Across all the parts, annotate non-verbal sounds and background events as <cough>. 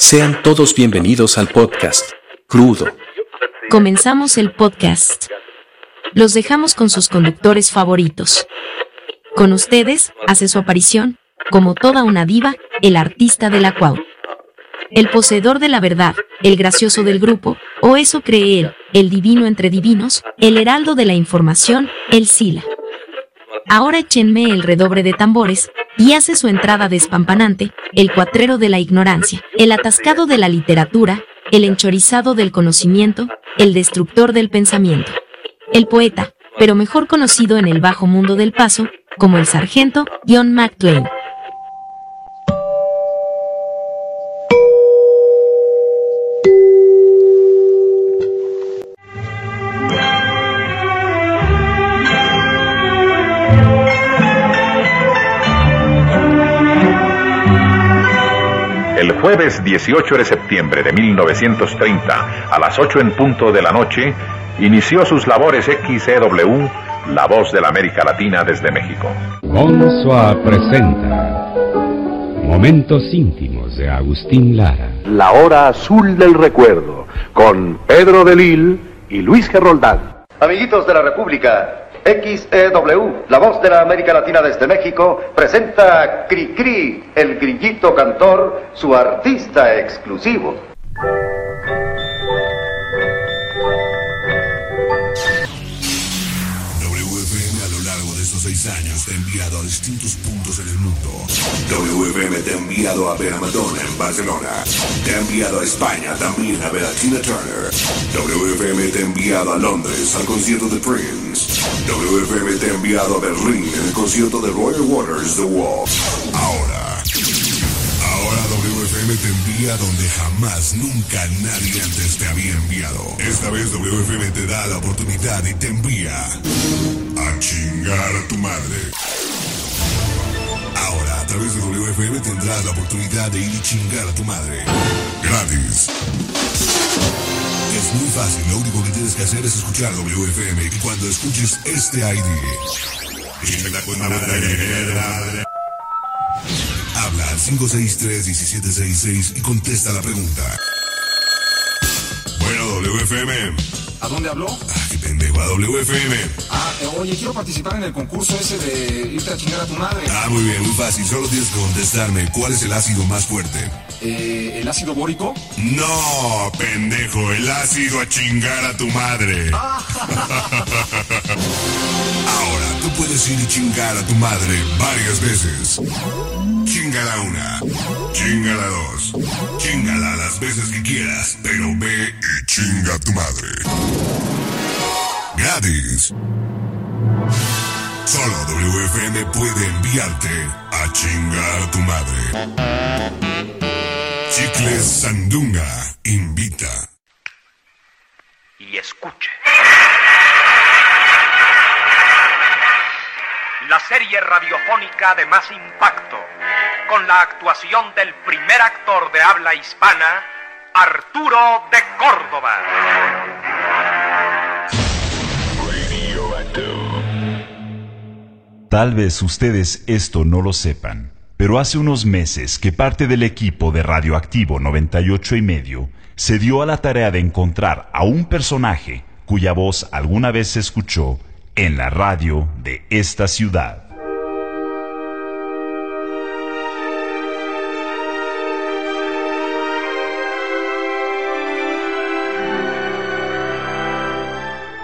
Sean todos bienvenidos al podcast Crudo. Comenzamos el podcast. Los dejamos con sus conductores favoritos. Con ustedes, hace su aparición, como toda una diva, el artista de la cuau. El poseedor de la verdad, el gracioso del grupo, o eso cree él, el divino entre divinos, el heraldo de la información, el Sila. Ahora échenme el redobre de tambores, y hace su entrada despampanante, el cuatrero de la ignorancia, el atascado de la literatura, el enchorizado del conocimiento, el destructor del pensamiento. El poeta, pero mejor conocido en el bajo mundo del paso, como el sargento John McClane. Jueves 18 de septiembre de 1930, a las 8 en punto de la noche, inició sus labores XEW, La Voz de la América Latina desde México. Bonsoir presenta Momentos íntimos de Agustín Lara. La hora azul del recuerdo, con Pedro de Lille y Luis Geroldán. Amiguitos de la República, XEW, la voz de la América Latina desde México, presenta a Cri Cri, el grillito cantor, su artista exclusivo. años te ha enviado a distintos puntos en el mundo. WFM te ha enviado a ver a Madonna en Barcelona. Te ha enviado a España también a ver a Tina Turner. WFM te ha enviado a Londres al concierto de Prince. WFM te ha enviado a Berlín en el concierto de Royal Waters The Wall. Ahora. Ahora WFM te envía donde jamás, nunca nadie antes te había enviado. Esta vez WFM te da la oportunidad y te envía chingar a tu madre. Ahora, a través de WFM tendrás la oportunidad de ir y chingar a tu madre. Gratis. Es muy fácil, lo único que tienes que hacer es escuchar WFM y cuando escuches este ID. Habla al 563-1766 y contesta la pregunta. Bueno, WFM. ¿A dónde habló? A WFM. Ah, eh, oye, quiero participar en el concurso ese de irte a chingar a tu madre. Ah, muy bien, muy fácil. Solo tienes que contestarme cuál es el ácido más fuerte. Eh, ¿El ácido bórico? No, pendejo, el ácido a chingar a tu madre. <laughs> Ahora, tú puedes ir y chingar a tu madre varias veces. Chingala una, chingala dos, chingala las veces que quieras, pero ve y chinga a tu madre. Gratis. Solo WFM puede enviarte a chingar a tu madre. Chicles Sandunga invita. y escuche. La serie radiofónica de más impacto, con la actuación del primer actor de habla hispana, Arturo de Córdoba. Tal vez ustedes esto no lo sepan, pero hace unos meses que parte del equipo de Radioactivo 98 y medio se dio a la tarea de encontrar a un personaje cuya voz alguna vez se escuchó en la radio de esta ciudad.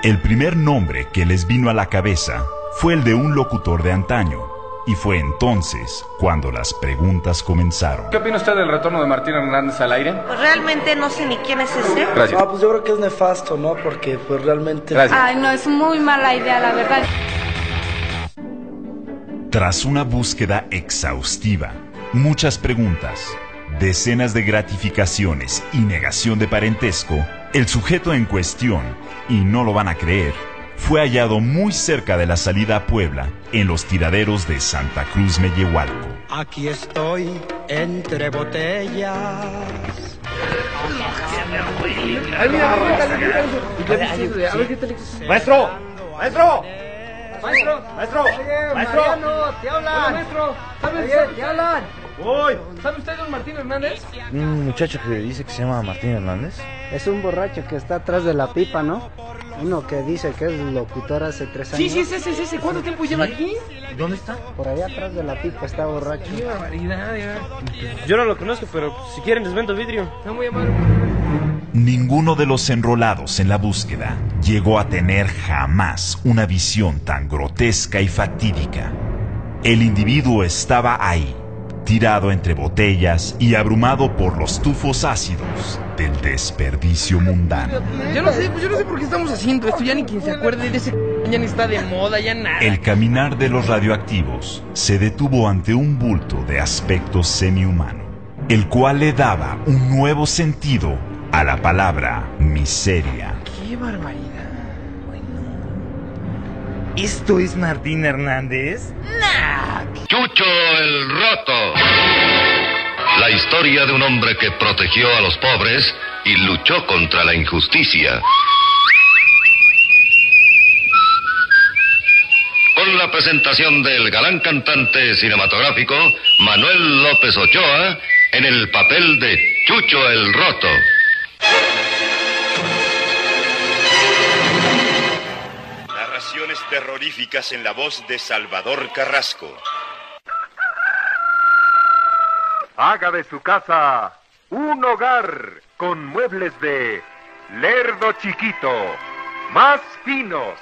El primer nombre que les vino a la cabeza fue el de un locutor de antaño, y fue entonces cuando las preguntas comenzaron. ¿Qué opina usted del retorno de Martín Hernández al aire? Pues realmente no sé ni quién es ese. Gracias. Ah, pues yo creo que es nefasto, ¿no? Porque pues realmente... Gracias. Ay, no, es muy mala idea, la verdad. Tras una búsqueda exhaustiva, muchas preguntas, decenas de gratificaciones y negación de parentesco, el sujeto en cuestión, y no lo van a creer, fue hallado muy cerca de la salida a Puebla, en los tiraderos de Santa Cruz Mellehualco. Aquí estoy entre botellas. Maestro, maestro, maestro, maestro, maestro. Te hablan. Maestro. Oye, te hablan. ¿Sabe usted don Martín Hernández? Un muchacho que dice que se llama Martín Hernández. Es un borracho que está atrás de la pipa, ¿no? Uno que dice que es locutor hace tres años. Sí, sí, ese, ese, ese. ¿Cuánto tiempo lleva aquí? ¿Dónde está? Por allá atrás de la pipa está borracho. Qué barbaridad, ya. Yo no lo conozco, pero si quieren les vendo vidrio. Está muy amable. Ninguno de los enrolados en la búsqueda llegó a tener jamás una visión tan grotesca y fatídica. El individuo estaba ahí, tirado entre botellas y abrumado por los tufos ácidos del desperdicio mundano. Yo no sé, pues yo no sé por qué estamos haciendo esto. Ya ni quien se acuerde de ese <laughs> ya ni está de moda, ya nada. El caminar de los radioactivos se detuvo ante un bulto de aspecto semihumano, el cual le daba un nuevo sentido a la palabra miseria. Qué barbaridad. ¿Esto es Martín Hernández? Chucho el Roto. La historia de un hombre que protegió a los pobres y luchó contra la injusticia. Con la presentación del galán cantante cinematográfico Manuel López Ochoa en el papel de Chucho el Roto. Terroríficas en la voz de Salvador Carrasco. Haga de su casa un hogar con muebles de Lerdo Chiquito, más finos.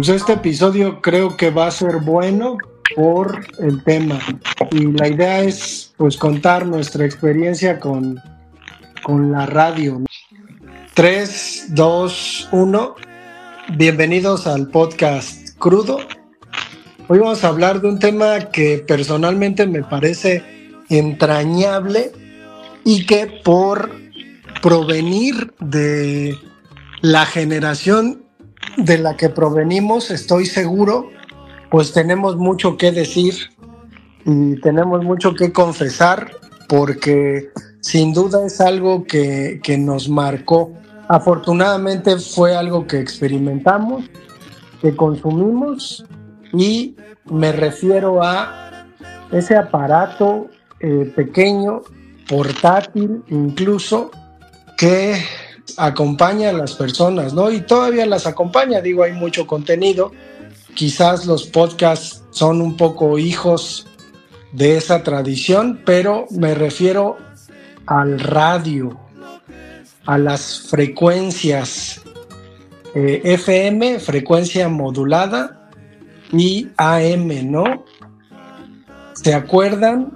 Pues este episodio creo que va a ser bueno por el tema y la idea es pues contar nuestra experiencia con, con la radio. 3, 2, 1, bienvenidos al podcast crudo. Hoy vamos a hablar de un tema que personalmente me parece entrañable y que por provenir de la generación de la que provenimos, estoy seguro, pues tenemos mucho que decir y tenemos mucho que confesar porque sin duda es algo que, que nos marcó. Afortunadamente fue algo que experimentamos, que consumimos y me refiero a ese aparato eh, pequeño, portátil incluso, que acompaña a las personas, ¿no? Y todavía las acompaña, digo, hay mucho contenido. Quizás los podcasts son un poco hijos de esa tradición, pero me refiero al radio, a las frecuencias eh, FM, frecuencia modulada, y AM, ¿no? ¿Se acuerdan?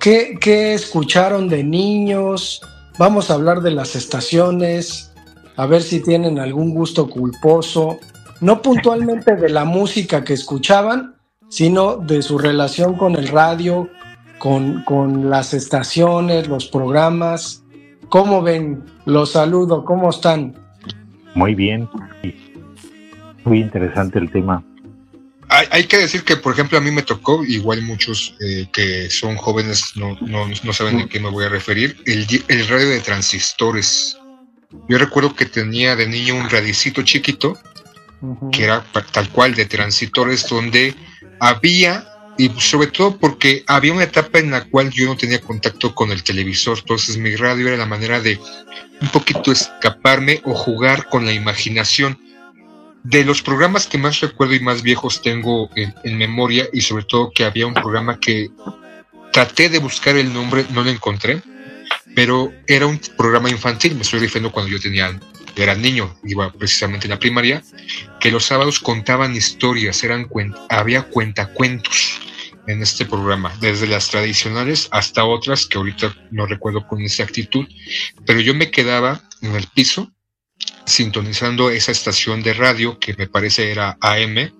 ¿Qué, qué escucharon de niños? Vamos a hablar de las estaciones, a ver si tienen algún gusto culposo, no puntualmente de la música que escuchaban, sino de su relación con el radio, con, con las estaciones, los programas. ¿Cómo ven? Los saludo, ¿cómo están? Muy bien, muy interesante el tema. Hay, hay, que decir que, por ejemplo, a mí me tocó, igual muchos eh, que son jóvenes no, no, no, saben de qué me voy a referir, el, el, radio de transistores. Yo recuerdo que tenía de niño un radicito chiquito, uh -huh. que era tal cual de transistores, donde había, y sobre todo porque había una etapa en la cual yo no tenía contacto con el televisor, entonces mi radio era la manera de un poquito escaparme o jugar con la imaginación de los programas que más recuerdo y más viejos tengo en, memoria y sobre todo que había un programa que traté de buscar el nombre, no lo encontré, pero era un programa infantil, me estoy refiriendo cuando yo tenía, era niño, iba precisamente en la primaria, que los sábados contaban historias, eran había cuentacuentos en este programa, desde las tradicionales hasta otras que ahorita no recuerdo con exactitud, pero yo me quedaba en el piso sintonizando esa estación de radio que me parece era AM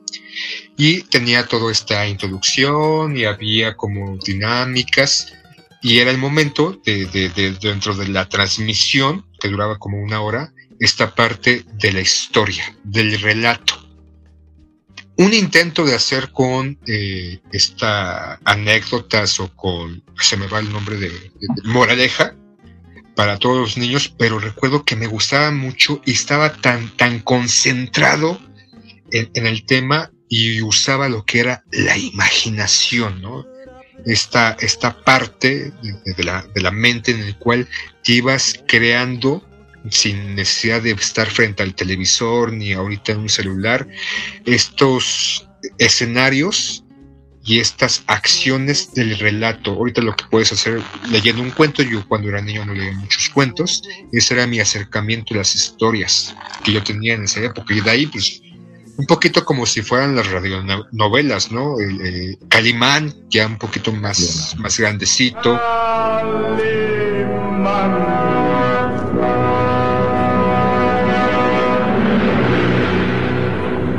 y tenía toda esta introducción y había como dinámicas y era el momento de, de, de, dentro de la transmisión que duraba como una hora esta parte de la historia del relato. Un intento de hacer con eh, esta anécdotas o con, se me va el nombre de moraleja para todos los niños, pero recuerdo que me gustaba mucho y estaba tan, tan concentrado en, el tema y usaba lo que era la imaginación, ¿no? Esta, esta parte de, la, de la mente en el cual te ibas creando sin necesidad de estar frente al televisor ni ahorita en un celular, estos escenarios y estas acciones del relato. Ahorita lo que puedes hacer leyendo un cuento, yo cuando era niño no leía muchos cuentos, ese era mi acercamiento a las historias que yo tenía en esa época y de ahí pues un poquito como si fueran las radionovelas, ¿no? El, eh, Calimán, ya un poquito más, más grandecito.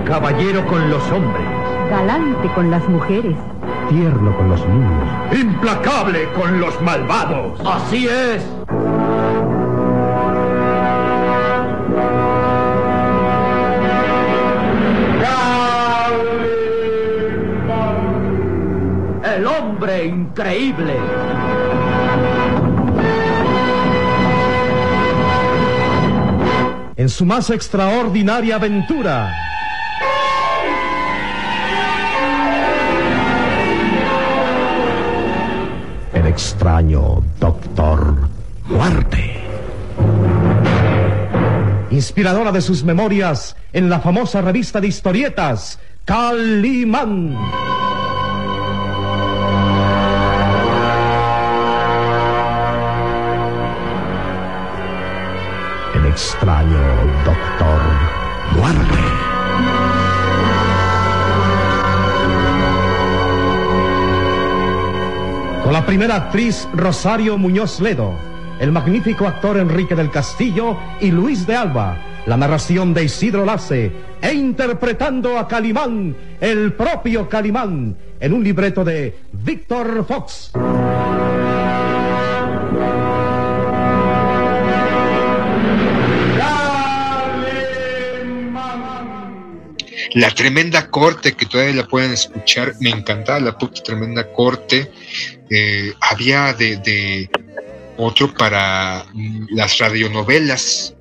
Caballero con los hombres, Galante con las mujeres. tierno con los niños, implacable con los malvados. Así es. El hombre increíble. En su más extraordinaria aventura. Extraño Doctor Muerte. Inspiradora de sus memorias en la famosa revista de historietas, Calimán. El extraño Doctor Muerte. La primera actriz Rosario Muñoz Ledo, el magnífico actor Enrique del Castillo y Luis de Alba, la narración de Isidro Lace, e interpretando a Calimán, el propio Calimán, en un libreto de Víctor Fox. La tremenda corte, que todavía la pueden escuchar, me encantaba la puta tremenda corte. Eh, había de, de otro para mm, las radionovelas,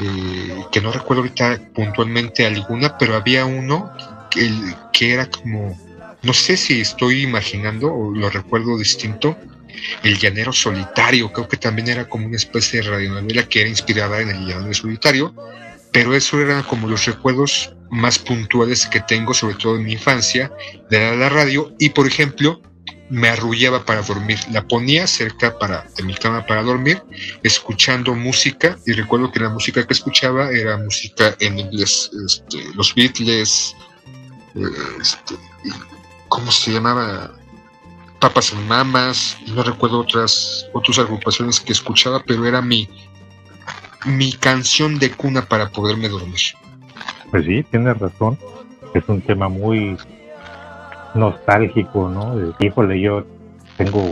eh, que no recuerdo ahorita puntualmente alguna, pero había uno que, que era como, no sé si estoy imaginando o lo recuerdo distinto, El Llanero Solitario, creo que también era como una especie de radionovela que era inspirada en El Llanero Solitario, pero eso eran como los recuerdos más puntuales que tengo, sobre todo en mi infancia, de la, radio, y por ejemplo, me arrullaba para dormir, la ponía cerca para, de mi cama para dormir, escuchando música, y recuerdo que la música que escuchaba era música en inglés, este, los Beatles, eh, este, ¿cómo se llamaba? Papas and Mamas, no recuerdo otras, otras agrupaciones que escuchaba, pero era mi, mi canción de cuna para poderme dormir. Pues sí, tienes razón. Es un tema muy nostálgico, ¿no? Híjole, yo tengo,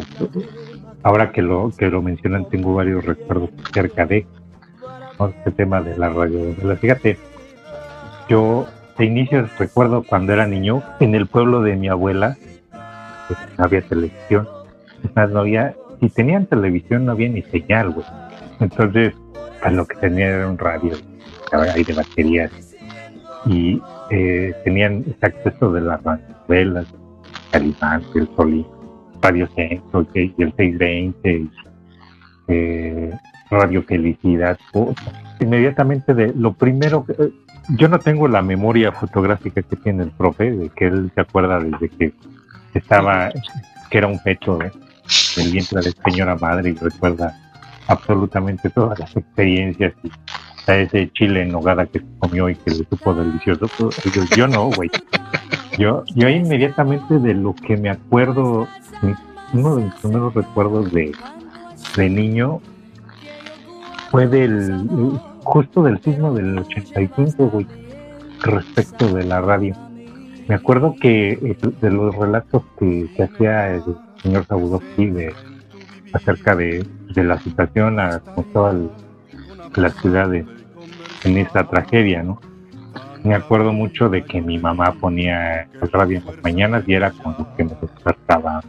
ahora que lo que lo mencionan, tengo varios recuerdos acerca de este tema de la radio. Fíjate, yo de inicio recuerdo cuando era niño, en el pueblo de mi abuela, pues, no había televisión. No había, si tenían televisión no había ni señal, güey. Entonces, a lo que tenía era un radio, ahí de baterías y eh, tenían ese acceso de las novelas, Calimán, el Solí, Radio Centro y el 620, eh, Radio Felicidad. puta. Inmediatamente de lo primero que... eh, Yo no tengo la memoria fotográfica que tiene el profe, de que él se acuerda desde que estaba, que era un feto ¿eh? del vientre de señora madre y recuerda absolutamente todas las experiencias y a ese chile en nogada que comió y que le supo delicioso. Pues, Yo, no, güey. Yo, yo inmediatamente de lo que me acuerdo, uno de mis primeros recuerdos de, de niño fue del, justo del sismo del 85, güey, respecto de la radio. Me acuerdo que eh, de los relatos que, que hacía el señor Sabudowski de acerca de, de la situación a cómo estaba el- la ciudad de- en esta tragedia, ¿no? me acuerdo mucho de que mi mamá ponía el radio en las mañanas y era con lo que me despertaba.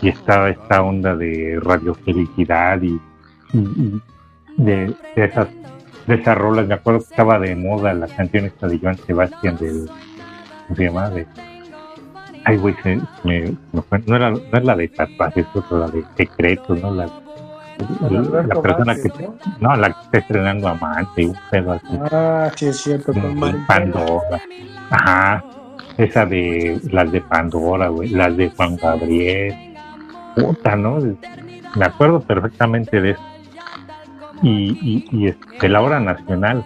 Y estaba esta onda de radio felicidad y, de, de esas de esas rolas. Me acuerdo que estaba de moda la canción esta de Joan Sebastián del ¿cómo se llama? De, ay güey, se- me- no era no es la de tatuajes, es otra, la de secretos, ¿no? La, la, persona que no, la que está estrenando amante, un pedo así. Ah, sí, es cierto. Con. Pandora. Ajá. Esa de las de Pandora, güey. Las de Juan Gabriel. Puta, ¿no? Me acuerdo perfectamente de eso. Y, y, y de la hora nacional.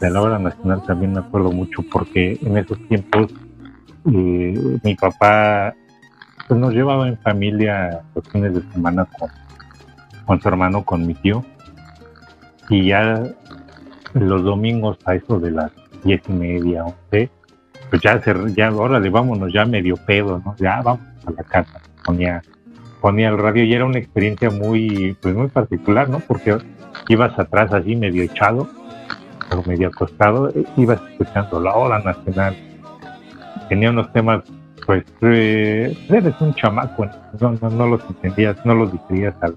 De la hora nacional también me acuerdo mucho porque en esos tiempos eh, mi papá pues, nos llevaba en familia los fines de semana con, con su hermano, con mi tío. Y ya los domingos a eso de las diez y media, once, pues ya, se, ya, órale, vámonos, ya medio pedo, ¿no? Ya vamos a la casa. Ponía, ponía el radio y era una experiencia muy, pues muy particular, ¿no? Porque ibas atrás así medio echado, o medio acostado, eh, ibas escuchando la hora nacional. Tenía unos temas, pues, eh, eres un chamaco, no, no, no los entendías, no los digerías al-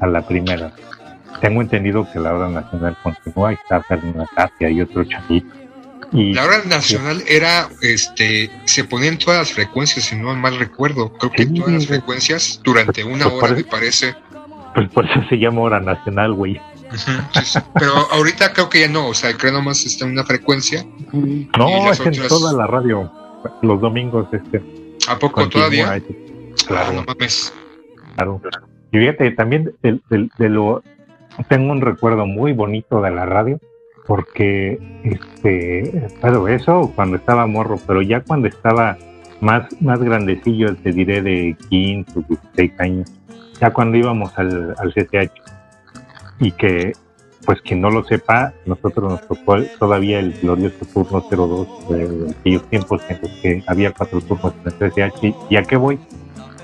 a la primera. Tengo entendido que la hora nacional continúa y está Fernanda Tapia y otro chavito. Y La hora nacional era, este, se ponían todas las frecuencias, si no mal recuerdo. Creo que todas las frecuencias durante una Pues hora, parece- me parece. pues por eso se llama hora nacional, güey. Sí. Pero ahorita creo que ya no, o sea, creo nomás está en una frecuencia. No, es en toda la radio. Los domingos, este. ¿A poco continúa todavía? Claro. No mames. Claro. Y fíjate, también de, de- de lo tengo un recuerdo muy bonito de la radio, porque este, claro, eso cuando estaba morro, pero ya cuando estaba más, más grandecillo, te diré de 15, 16 años, ya cuando íbamos al, CCH, y que, pues quien no lo sepa, nosotros nos tocó todavía el glorioso turno 02 de aquellos tiempos en los que había cuatro turnos en el CCH, y a qué voy,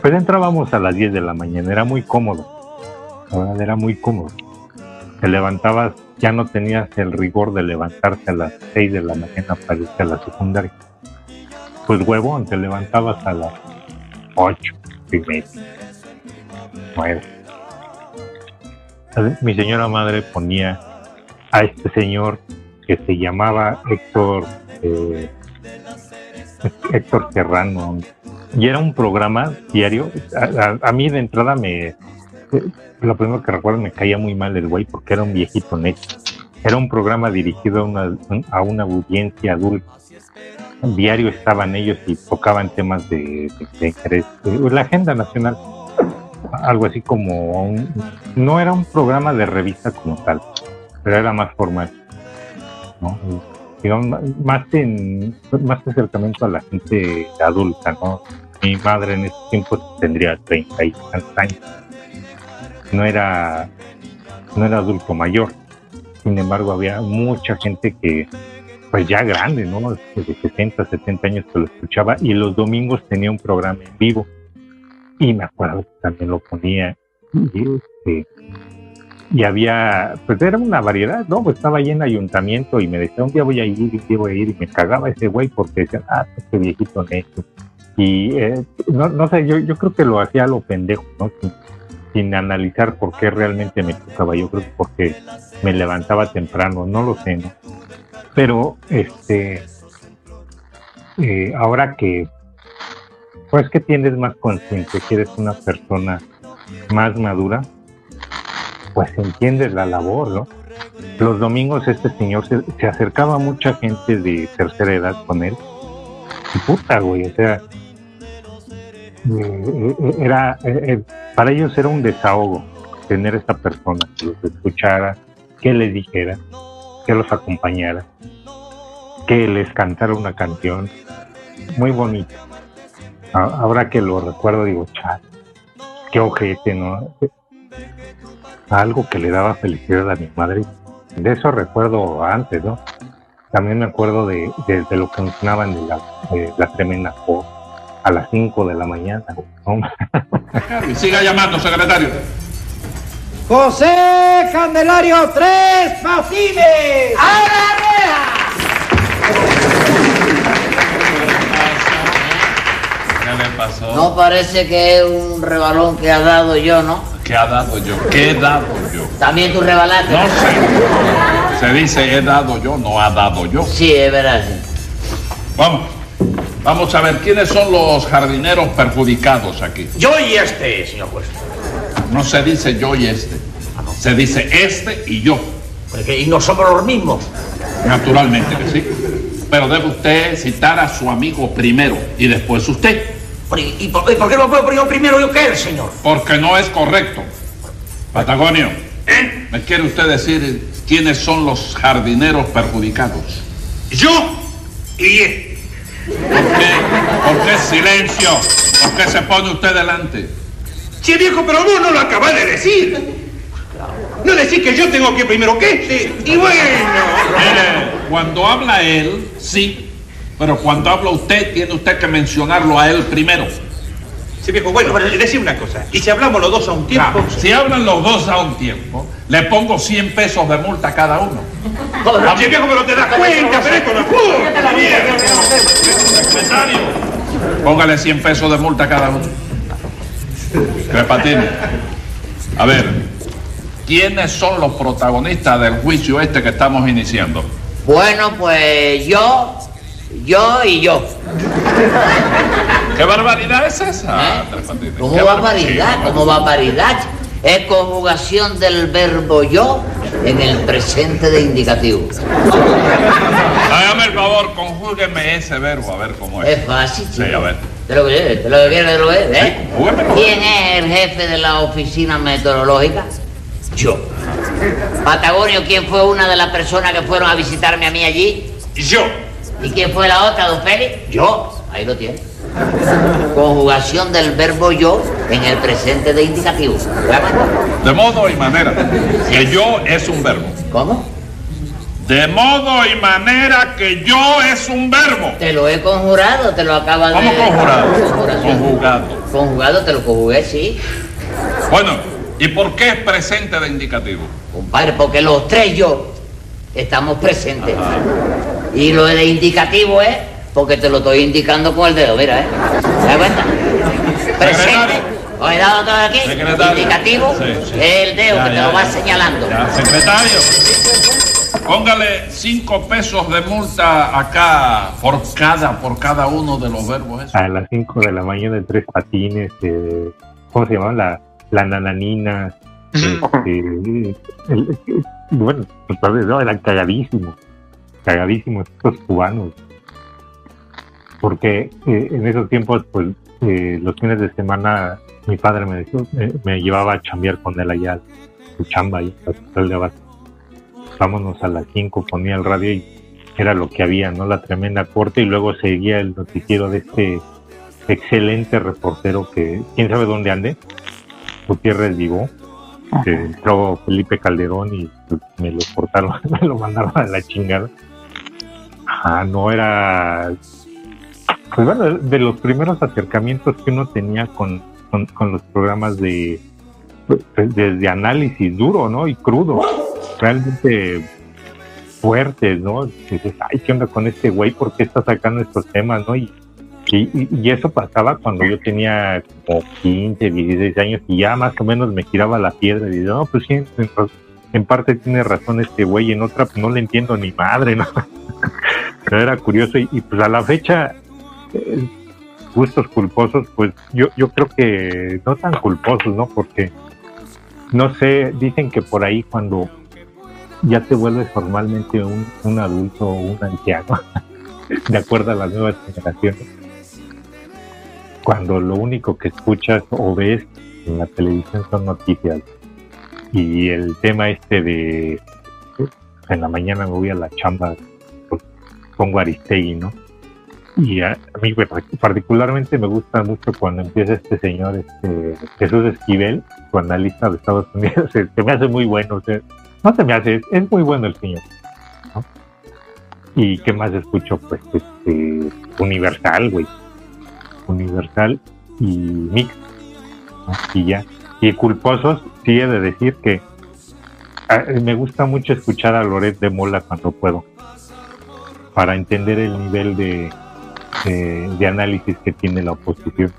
pues entrábamos a las 10 de la mañana, era muy cómodo. La verdad, era muy cómodo. Te levantabas, ya no tenías el rigor de levantarte a las 6 de la mañana para irte a la secundaria. Pues huevón, te levantabas a las 8 y media, 9. Mi señora madre ponía a este señor que se llamaba Héctor eh, Héctor Serrano y era un programa diario a, a- mí de entrada me eh, lo primero que recuerdo me caía muy mal el güey porque era un viejito neto era un programa dirigido a una, a una audiencia adulta diario estaban ellos y tocaban temas de, de- interés la agenda nacional algo así como no era un programa de revista como tal pero era más formal ¿no? digamos, más en más acercamiento a la gente adulta, ¿no? Mi madre en ese tiempo tendría 30 y tantos años. No era, no era adulto mayor. Sin embargo, había mucha gente que, pues ya grande, ¿no? De 60, 70 años que lo escuchaba y los domingos tenía un programa en vivo. Y me acuerdo que también lo ponía. Y, este, y había, pues era una variedad, ¿no? Pues estaba ahí en ayuntamiento y me decía, un día voy a ir, un día voy a ir, y me cagaba ese güey porque decía, ah, este viejito neto. Y eh, no, no sé, yo, yo creo que lo hacía a lo pendejo, ¿no? Sin, analizar por qué realmente me tocaba, yo creo que porque me levantaba temprano, no lo sé, ¿no? Pero, este, eh, ahora que, pues que tienes más consciente, que eres una persona más madura, pues entiendes la labor, ¿no? Los domingos este señor se, se acercaba a mucha gente de tercera edad con él. Y puta, güey, o sea, eh, eh, era, eh, eh, para ellos era un desahogo tener esta persona que los escuchara, que les dijera, que los acompañara, que les cantara una canción muy bonita. Ahora que lo recuerdo, digo, chale, qué ojete, ¿no? algo que le daba felicidad a mi madre. De eso recuerdo antes, ¿no? También me acuerdo de, lo que mencionaban de la, de la tremenda a las 5 de la mañana. <laughs> siga llamando, secretario. José Candelario Tres Patines. ¡A la rueda! ¿Qué le pasó? No parece que es un rebalón que ha dado yo, ¿no? ¿Qué ha dado yo? ¿Qué he dado yo? También tú rebalaste. No sé. Se dice he dado yo, no ha dado yo. Sí, es verdad. Vamos. Vamos a ver, ¿quiénes son los jardineros perjudicados aquí? Yo y este, señor juez. No se dice yo y este. Se dice este y yo. Porque, y no somos los mismos. Naturalmente que sí. Pero debe usted citar a su amigo primero y después usted. ¿Y, por, y por qué no puedo yo primero yo que él, señor? Porque no es correcto. Patagonio, ¿me quiere usted decir quiénes son los jardineros perjudicados? Yo y este. ¿Por qué? ¿Por qué silencio? ¿Por qué se pone usted delante? Sí, viejo, pero vos no lo acabás de decir. No decís que yo tengo que primero que este. Y bueno. Mire, cuando habla él, sí. Pero cuando habla usted, tiene usted que mencionarlo a él primero. Sí, viejo, bueno, pero decime una cosa. ¿Y si hablamos los dos a un tiempo? Claro, si hablan los dos a un tiempo, le pongo 100 pesos de multa a cada uno. Sí, viejo, pero te das cuenta, pero esto no es justo. Secretario, póngale 100 pesos de multa a cada uno. Crepatini. A ver, ¿quiénes son los protagonistas del juicio este que estamos iniciando? Bueno, pues yo, yo y yo. <laughs> ¿Qué barbaridad es esa? Tres Patines? ¿Cómo ¿Qué barbaridad? sí, ¿Cómo barbaridad? Es conjugación del verbo yo en el presente de indicativo. <laughs> Hágame el favor, conjúgueme ese verbo, a ver cómo es. Es fácil, Sí, chico. a ver. ¿Te lo quieres? ¿Te lo quieres? ¿Te lo quieres? ¿Eh? Conjúguemelo. ¿Quién es el jefe de la oficina meteorológica? Yo. Patagonio, ¿quién fue una de las personas que fueron a visitarme a mí allí? Yo. ¿Y quién fue la otra, don Félix? Yo. Ahí lo tiene. Conjugación del verbo yo en el presente de indicativo. De modo y manera. Que yo es un verbo. ¿Cómo? De modo y manera que yo es un verbo. Te lo he conjurado, te lo acaba de... ¿Cómo conjurado? Conjuración. Conjugado. Conjugado te lo conjugué, sí. Bueno, ¿y por qué es presente de indicativo? Compadre, porque los tres yo estamos presentes. Y lo de indicativo es porque te lo estoy indicando con el dedo, mira, ¿eh? ¿Te das cuenta? Presente. Os he dado todo aquí. Secretario. Indicativo Sí, sí. es el dedo Ya, que te ya, lo va ya. señalando. Ya, secretario. Póngale cinco pesos de multa acá por cada, por cada uno de los verbos esos. A las 5 de la mañana en tres patines, eh, ¿cómo se llama? La, la nananina. este, el- bueno, pues, no, eran cagadísimos, cagadísimos estos cubanos. Porque eh, en esos tiempos, pues eh, los fines de semana, mi padre me, decía- me, me llevaba a chambear con él allá, su chamba ahí, a Hospital de Abasto. Vámonos a las 5, ponía el radio y era lo que había, ¿no? La tremenda corte y luego seguía el noticiero de este excelente reportero que, quién sabe dónde ande, Gutiérrez Vivo, que entró Felipe Calderón y me lo cortaron, <laughs> me lo mandaron a la chingada. Ah, no era, pues bueno, de los primeros acercamientos que uno tenía con, con, los programas de, pues, desde análisis duro, ¿no? Y crudo, realmente fuertes, ¿no? Dices, ay, ¿qué onda con este güey? ¿Por qué está sacando estos temas, no? Y, y, y eso pasaba cuando yo tenía como 15, 16 años y ya más o menos me giraba la piedra y digo, no, pues sí, en, parte tiene razón este güey, en otra pues no le entiendo ni madre, ¿no? <laughs> Pero era curioso y, y, pues a la fecha, eh, gustos culposos, pues yo, yo creo que no tan culposos, ¿no? Porque, no sé, dicen que por ahí cuando ya te vuelves formalmente un, un adulto o un anciano, <laughs> de acuerdo a las nuevas generaciones, cuando lo único que escuchas o ves en la televisión son noticias y el tema este de en la mañana me voy a la chamba pues, pongo Aristegui, ¿no? Y a, mí pues, particularmente me gusta mucho cuando empieza este señor, este Jesús Esquivel, su analista de Estados Unidos, <laughs> se, me hace muy bueno, o sea, no se me hace, es muy bueno el señor. ¿no? ¿Y qué más escucho? Pues este Universal, güey. Universal y Mix. ¿no? Y ya. Y culposos, sí he de decir que ah, me gusta mucho escuchar a Loret de Mola cuando puedo. Para entender el nivel de, de, de análisis que tiene la oposición.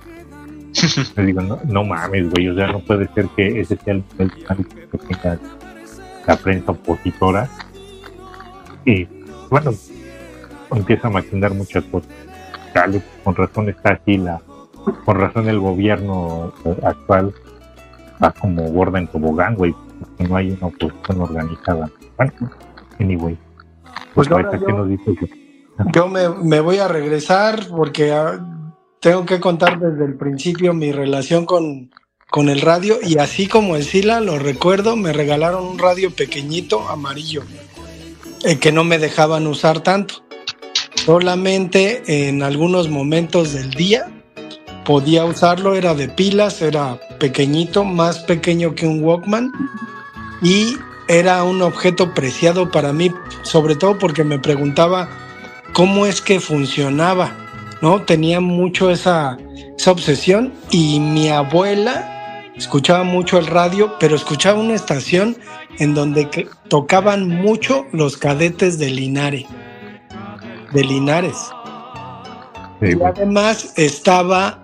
<laughs> Le digo, no, no mames, güey, o sea, no puede ser que ese sea el nivel de análisis que tenga la prensa opositora. Y bueno, empieza a maquinar muchas cosas. Dale, con razón está así la, con razón el gobierno actual va como gorda en tobogán, güey, porque no hay una oposición organizada. Bueno, anyway. Pues Pues ahorita yo- que nos dice que Yo me, me voy a regresar porque ah, tengo que contar desde el principio mi relación con, con el radio y así como el Sila, lo recuerdo, me regalaron un radio pequeñito amarillo eh, que no me dejaban usar tanto. Solamente en algunos momentos del día podía usarlo, era de pilas, era pequeñito, más pequeño que un Walkman y era un objeto preciado para mí, sobre todo porque me preguntaba cómo es que funcionaba, ¿no? Tenía mucho esa, esa obsesión y mi abuela escuchaba mucho el radio, pero escuchaba una estación en donde que- tocaban mucho los cadetes de Linares, de Linares. y además estaba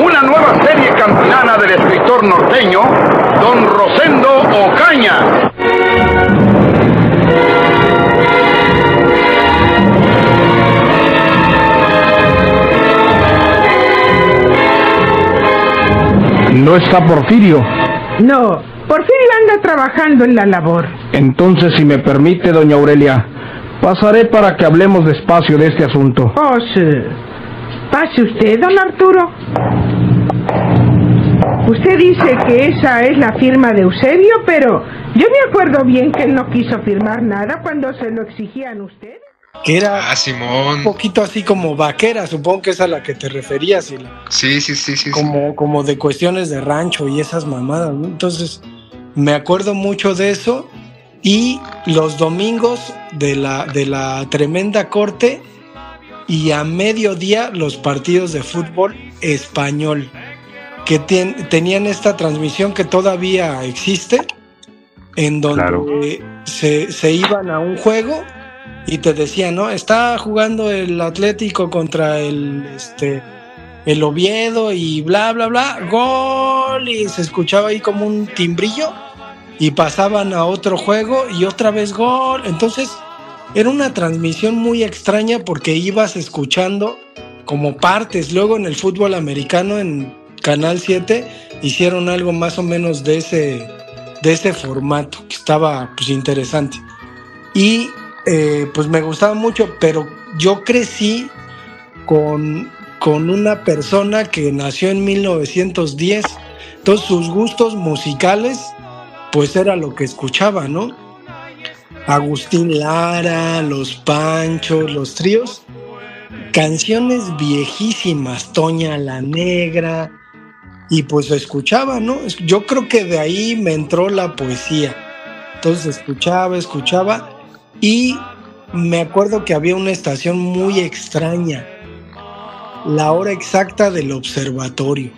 Una nueva serie campinana del escritor norteño, Don Rosendo Ocaña. No está Porfirio. No, Porfirio anda trabajando en la labor. Entonces, si me permite, doña Aurelia, pasaré para que hablemos despacio de este asunto. Oh, sí. Pase usted, don Arturo. Usted dice que esa es la firma de Eusebio, pero yo me acuerdo bien que él no quiso firmar nada cuando se lo exigían ustedes. Que era Ah, Simón. un poquito así como vaquera, supongo que es a la que te referías. Sila. Sí, sí, sí, sí. sí. como, como de cuestiones de rancho y esas mamadas, ¿no? Entonces, me acuerdo mucho de eso. Y los domingos de la, de la tremenda corte y a mediodía los partidos de fútbol español, que tenían esta transmisión que todavía existe, en donde se, se iban a un juego y te decían, ¿no? Está jugando el Atlético contra el, este, el Oviedo y bla, bla, bla, gol, y se escuchaba ahí como un timbrillo y pasaban a otro juego y otra vez gol. Entonces era una transmisión muy extraña porque ibas escuchando como partes. Luego en el fútbol americano en Canal 7 hicieron algo más o menos de ese, de ese formato que estaba pues interesante. Y eh, pues me gustaba mucho, pero yo crecí con, con una persona que nació en 1910. Entonces sus gustos musicales pues era lo que escuchaba, ¿no? Agustín Lara, Los Panchos, Los Tríos, canciones viejísimas, Toña la Negra, y pues escuchaba, ¿no? Yo creo que de ahí me entró la poesía. Entonces escuchaba, escuchaba, y me acuerdo que había una estación muy extraña, la hora exacta del observatorio.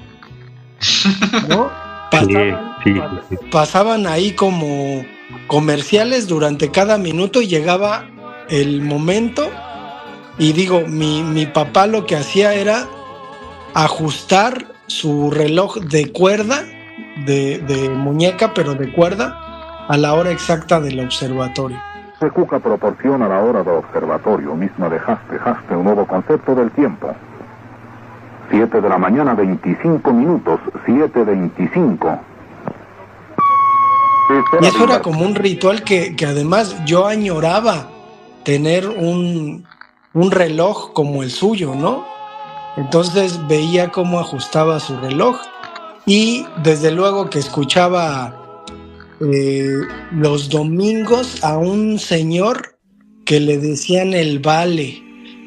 <laughs> ¿No? Pasaban, Sí, sí, sí. pasaban ahí como comerciales durante cada minuto y llegaba el momento y digo, mi, mi papá lo que hacía era ajustar su reloj de cuerda, de, de muñeca, pero de cuerda, a la hora exacta del observatorio. Se Cuca proporciona la hora de observatorio misma de Haste Haste, un nuevo concepto del tiempo. 7 de la mañana, 25 minutos, 7.25. Y eso era como un ritual que, que además yo añoraba tener un, un reloj como el suyo, ¿no? Entonces veía cómo ajustaba su reloj y desde luego que escuchaba eh, los domingos a un señor que le decían el vale,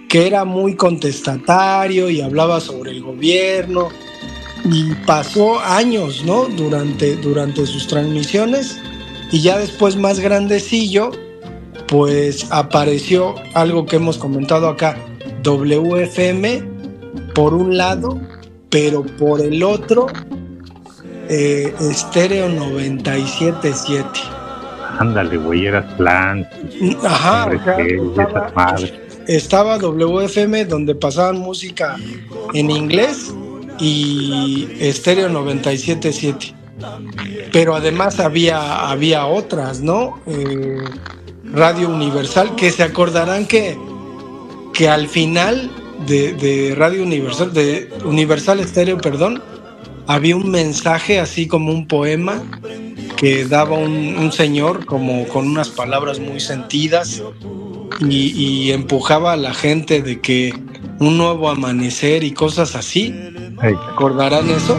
que era muy contestatario y hablaba sobre el gobierno y pasó años, ¿no? Durante, durante sus transmisiones y ya después más grandecillo, pues apareció algo que hemos comentado acá, WFM por un lado, pero por el otro, eh, Estéreo 977. Ándale, güey, eras plan. Ajá, o sea, estaba- estaba WFM donde pasaban música en inglés y Estéreo 977. Pero además había, había otras, ¿no? Eh, Radio Universal, que se acordarán que, que al final de, de Radio Universal, de Universal Estéreo, perdón, había un mensaje así como un poema que daba un, un señor como con unas palabras muy sentidas y, y empujaba a la gente de que un nuevo amanecer y cosas así. Ey. ¿Recordarán eso?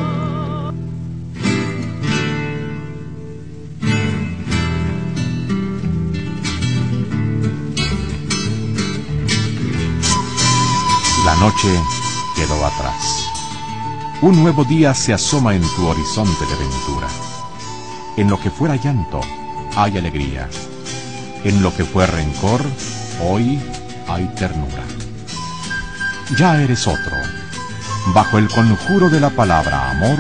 La noche quedó atrás. Un nuevo día se asoma en tu horizonte de ventura. En lo que fuera llanto, hay alegría. En lo que fue rencor, hoy hay ternura. Ya eres otro. Bajo el conjuro de la palabra amor,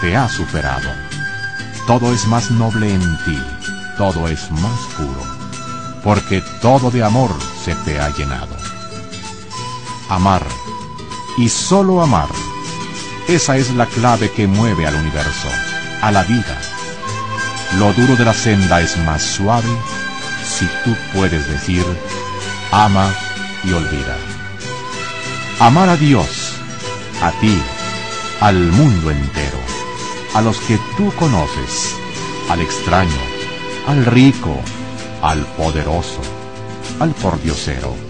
te has superado. Todo es más noble en ti, todo es más puro, porque todo de amor se te ha llenado. Amar, y solo amar. Esa es la clave que mueve al universo, a la vida. Lo duro de la senda es más suave si tú puedes decir, ama y olvida. Amar a Dios, a ti, al mundo entero, a los que tú conoces, al extraño, al rico, al poderoso, al pordiosero,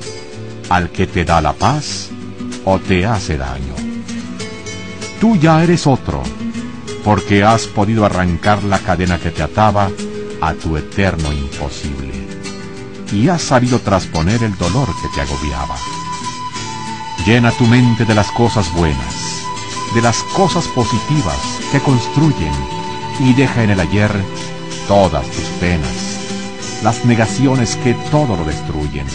al que te da la paz o te hace daño. Tú ya eres otro, porque has podido arrancar la cadena que te ataba a tu eterno imposible, y has sabido trasponer el dolor que te agobiaba. Llena tu mente de las cosas buenas, de las cosas positivas que construyen, y deja en el ayer todas tus penas, las negaciones que todo lo destruyen.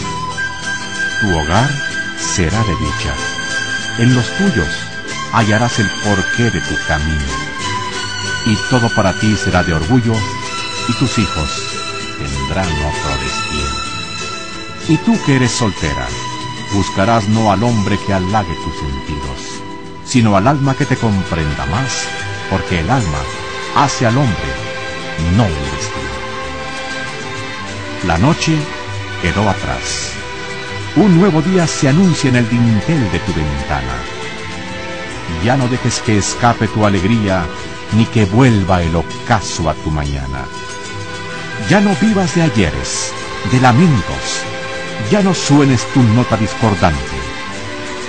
Tu hogar será de dicha. En los tuyos hallarás el porqué de tu camino. Y todo para ti será de orgullo, y tus hijos tendrán otro destino. Y tú que eres soltera, buscarás no al hombre que halague tus sentidos, sino al alma que te comprenda más, porque el alma hace al hombre, no el destino. La noche quedó atrás. Un nuevo día se anuncia en el dintel de tu ventana. Ya no dejes que escape tu alegría, ni que vuelva el ocaso a tu mañana. Ya no vivas de ayeres, de lamentos, ya no suenes tu nota discordante.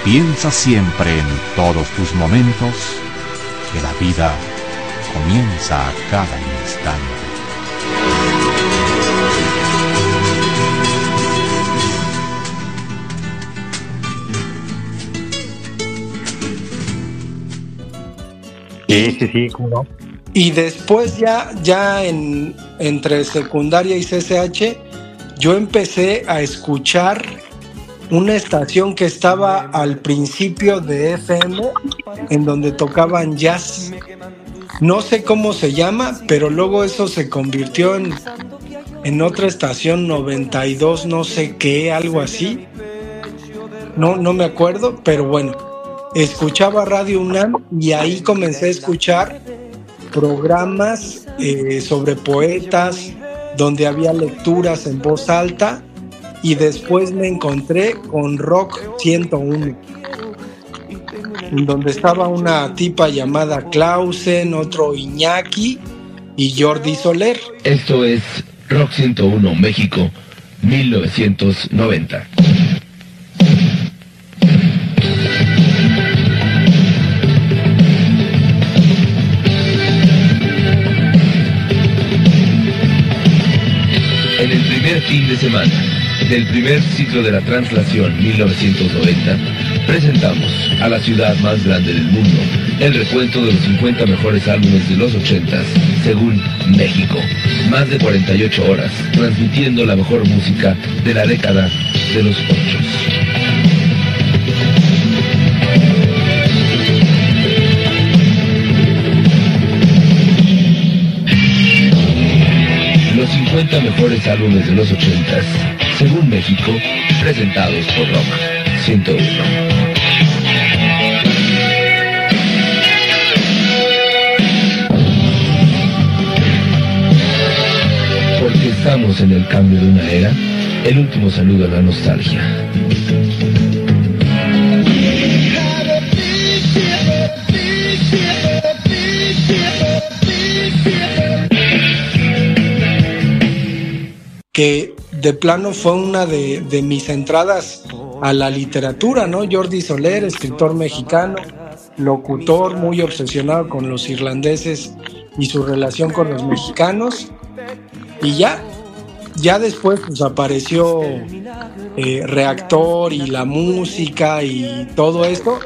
Piensa siempre en todos tus momentos, que la vida comienza a cada instante. Sí, sí, sí, cómo no. Y después ya, ya en, entre secundaria y CCH, yo empecé a escuchar una estación que estaba al principio de FM, en donde tocaban jazz. No sé cómo se llama, pero luego eso se convirtió en, en otra estación 92, no sé qué, algo así. No, no me acuerdo, pero bueno. Escuchaba Radio UNAM y ahí comencé a escuchar programas eh, sobre poetas, donde había lecturas en voz alta y después me encontré con Rock 101, en donde estaba una tipa llamada Clausen, otro Iñaki y Jordi Soler. Esto es Rock 101 México 1990. Fin de semana del primer ciclo de la translación 1990, presentamos a la ciudad más grande del mundo el recuento de los 50 mejores álbumes de los 80 según México. Más de 48 horas transmitiendo la mejor música de la década de los 8. 50 mejores álbumes de los 80 según México, presentados por Roma 101. Porque estamos en el cambio de una era, el último saludo a la nostalgia. Que de plano fue una de, mis entradas a la literatura, ¿no? Jordi Soler, escritor mexicano, locutor muy obsesionado con los irlandeses y su relación con los mexicanos. Y ya, ya después pues apareció eh, Reactor y la música y todo esto,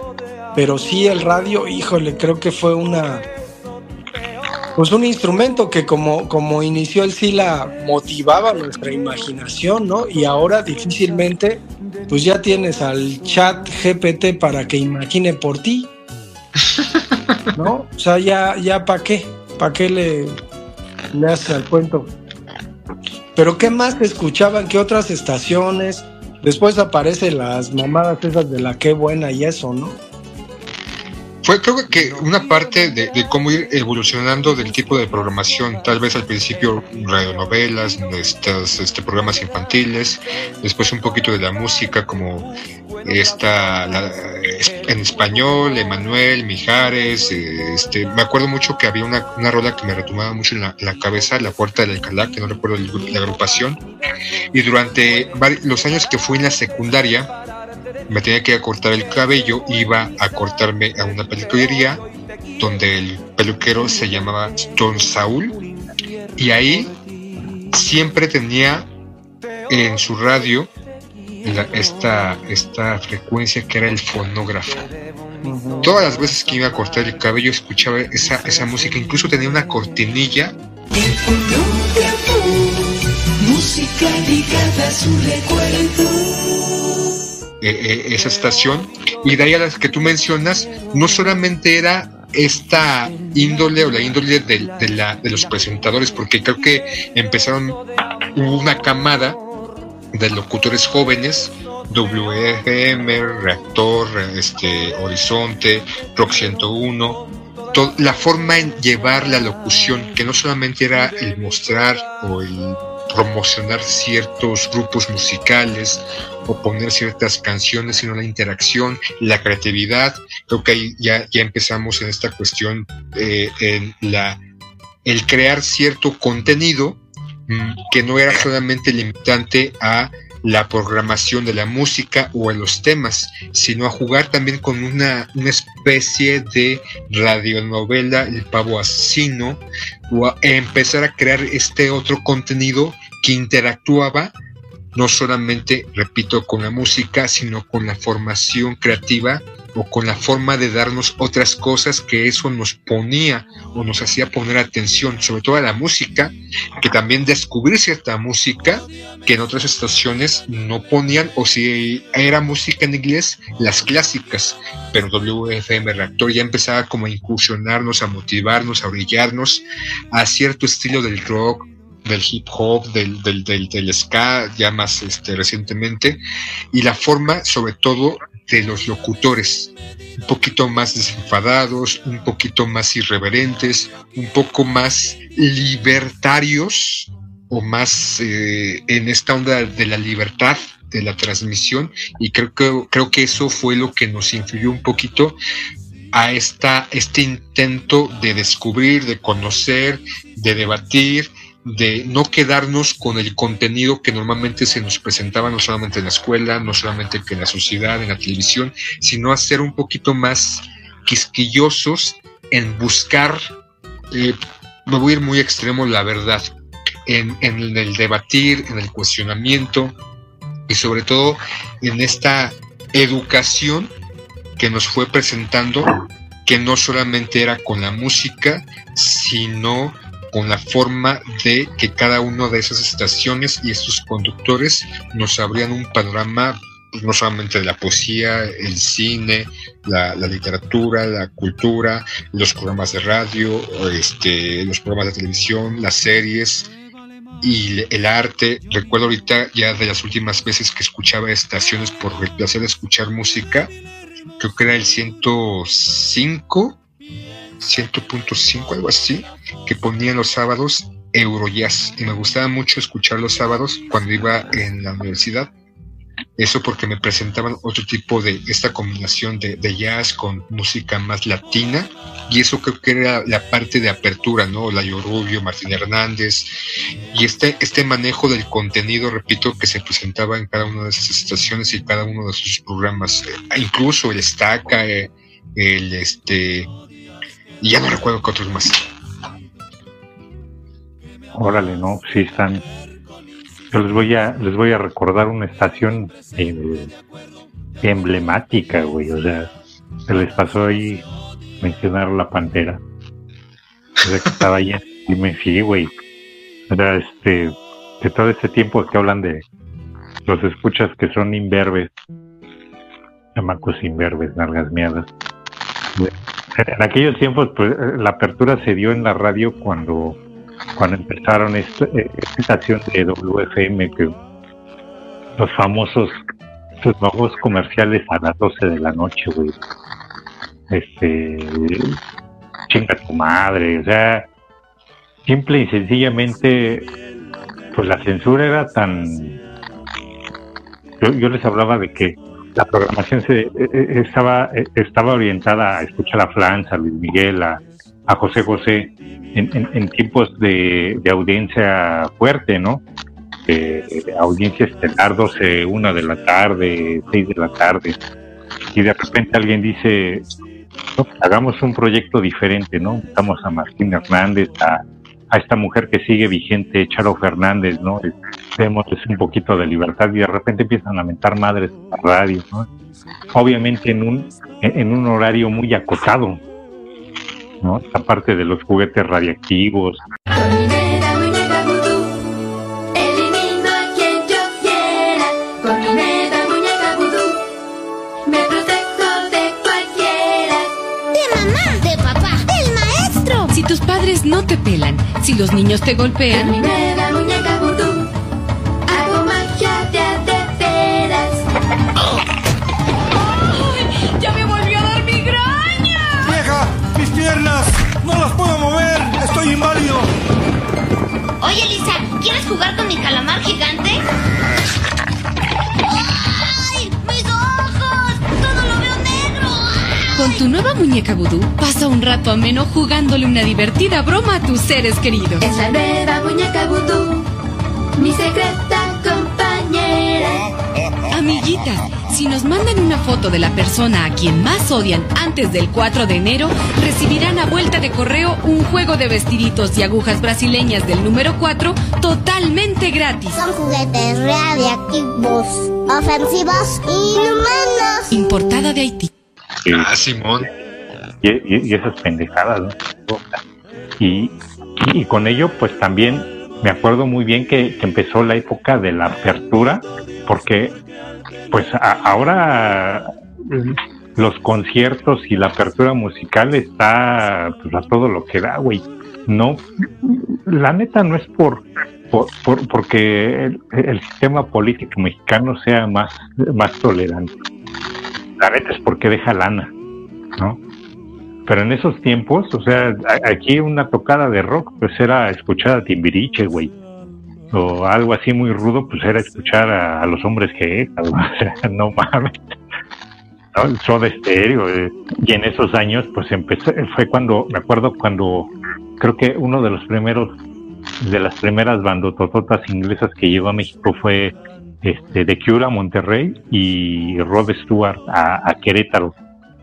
pero sí el radio, híjole, creo que fue una, pues un instrumento que como, como inició el SILA motivaba nuestra imaginación, ¿no? Y ahora difícilmente, pues ya tienes al chat GPT para que imagine por ti, <laughs> ¿no? O sea, ya, ya para qué, para qué le, le haces al cuento. Pero ¿qué más escuchaban? ¿Qué otras estaciones? Después aparecen las mamadas esas de la qué buena y eso, ¿no? Fue creo que una parte de, de, cómo ir evolucionando del tipo de programación, tal vez al principio radionovelas, estos este, programas infantiles, después un poquito de la música como esta la, en español, Emanuel, Mijares, este, me acuerdo mucho que había una, una rola que me retomaba mucho en la, en la, cabeza, La Puerta del Alcalá, que no recuerdo la agrupación, y durante los años que fui en la secundaria, me tenía que cortar el cabello, iba a cortarme a una peluquería donde el peluquero se llamaba Don Saúl y ahí siempre tenía en su radio la, esta, esta frecuencia que era el fonógrafo. Todas las veces que iba a cortar el cabello escuchaba esa, esa música, incluso tenía una cortinilla. El fonógrafo, música ligada a su recuerdo eh, esa estación. Y de ahí a las que tú mencionas, no solamente era esta índole o la índole de, la, de los presentadores, porque creo que empezaron, una camada de locutores jóvenes, WFM, Reactor, este, Horizonte, Rock 101, to, la forma en llevar la locución, que no solamente era el mostrar o el promocionar ciertos grupos musicales o poner ciertas canciones, sino la interacción, la creatividad. Creo que ahí ya, ya empezamos en esta cuestión, eh, en la, el crear cierto contenido mmm, que no era solamente limitante a la programación de la música o en los temas, sino a jugar también con una, una especie de radionovela, el pavo asesino, o a empezar a crear este otro contenido que interactuaba no solamente, repito, con la música, sino con la formación creativa o con la forma de darnos otras cosas que eso nos ponía o nos hacía poner atención, sobre todo a la música, que también descubrir cierta música que en otras estaciones no ponían, o si era música en inglés, las clásicas, pero WFM Reactor ya empezaba como a incursionarnos, a motivarnos, a brillarnos a cierto estilo del rock, del hip hop, del, del, del, del, ska, ya más este, recientemente, y la forma sobre todo de los locutores, un poquito más desenfadados, un poquito más irreverentes, un poco más libertarios o más eh, en esta onda de la libertad de la transmisión. Y creo que, creo que eso fue lo que nos influyó un poquito a esta, este intento de descubrir, de conocer, de debatir, de no quedarnos con el contenido que normalmente se nos presentaba no solamente en la escuela, no solamente en la sociedad, en la televisión, sino hacer un poquito más quisquillosos en buscar, eh, me voy a ir muy extremo, la verdad, en, en el debatir, en el cuestionamiento, y sobre todo en esta educación que nos fue presentando, que no solamente era con la música, sino con la forma de que cada una de esas estaciones y estos conductores nos abrían un panorama pues, no solamente de la poesía, el cine, la, la, literatura, la cultura, los programas de radio, este, los programas de televisión, las series y el arte. Recuerdo ahorita ya de las últimas veces que escuchaba estaciones por el placer de escuchar música, creo que era el 105, 100.5, algo así, que ponían los sábados Eurojazz. Y me gustaba mucho escuchar los sábados cuando iba en la universidad. Eso porque me presentaban otro tipo de esta combinación de, jazz con música más latina. Y eso creo que era la parte de apertura, ¿no? La Rubio, Martín Hernández. Y este, este manejo del contenido, repito, que se presentaba en cada una de esas estaciones y cada uno de sus programas, eh, incluso el Estaca, eh, el este, y ya no recuerdo qué otros más. Órale, no, sí están yo les voy a, les voy a recordar una estación eh, emblemática, güey. O sea, se les pasó ahí mencionar la pantera. O sea, que estaba ahí y me fijé, güey. O sea, este, de todo este tiempo que hablan de los escuchas que son imberbes, chamacos imberbes, nalgas miadas. En aquellos tiempos, pues, la apertura se dio en la radio cuando cuando empezaron esta, eh, estación de WFM, que los famosos, sus nuevos comerciales a las 12 de la noche, güey. Este, chinga tu madre, o sea, simple y sencillamente, pues la censura era tan. Yo, les hablaba de que la programación se eh, eh, estaba estaba orientada a escuchar a Franz, a Luis Miguel, a, José José en, tiempos de, audiencia fuerte, ¿no? De, audiencia estelar, 12, 1 de la tarde, 6 de la tarde, y de repente alguien dice, hagamos un proyecto diferente, ¿no? Estamos a Martín Hernández, a, a esta mujer que sigue vigente, Charo Fernández, ¿no? Démosles un poquito de libertad y de repente empiezan a lamentar madres en la radio, ¿no? Obviamente en un, en un horario muy acotado, ¿no? Esta parte de los juguetes radiactivos. Elimino a quien yo quiera, con mi nueva muñeca vudú. Me protejo de cualquiera. De mamá, de papá, del maestro. Si tus padres no te pelan, si los niños te golpean. Con mi nueva muñeca vudú. Hago magia de veras. ¡Ay! ¡Ya me volvió a dar migraña! ¡Vieja! ¡Mis piernas! ¡No las puedo mover! ¡Estoy inválido! Oye, Lisa, ¿quieres jugar con mi calamar gigante? Con tu nueva muñeca vudú, pasa un rato ameno jugándole una divertida broma a tus seres queridos. Es la nueva muñeca vudú. Mi secreta compañera. Amiguitas, si nos mandan una foto de la persona a quien más odian antes del 4 de enero, recibirán a vuelta de correo un juego de vestiditos y agujas brasileñas del número 4 totalmente gratis. Son juguetes radiactivos, ofensivos y inhumanos. Importada de Haití. Ah, Simón. Y, y- y esas pendejadas, ¿no? Y, y con ello, pues también me acuerdo muy bien que, que empezó la época de la apertura, porque pues a- ahora los conciertos y la apertura musical está pues, a todo lo que da, güey. No, la neta no es por, por, por- porque el, el sistema político mexicano sea más, más tolerante. La neta es porque deja lana, ¿no? Pero en esos tiempos, o sea, aquí una tocada de rock, pues era escuchar a Timbiriche, güey. O algo así muy rudo, pues era escuchar a, los hombres que <laughs> o no mames. ¿No? El Soda Stereo. eh. Y en esos años, pues empezó, fue cuando, me acuerdo cuando, creo que uno de los primeros, de las primeras bandotototas inglesas que llegó a México fue este, The Cure a Monterrey y Rod Stewart a, Querétaro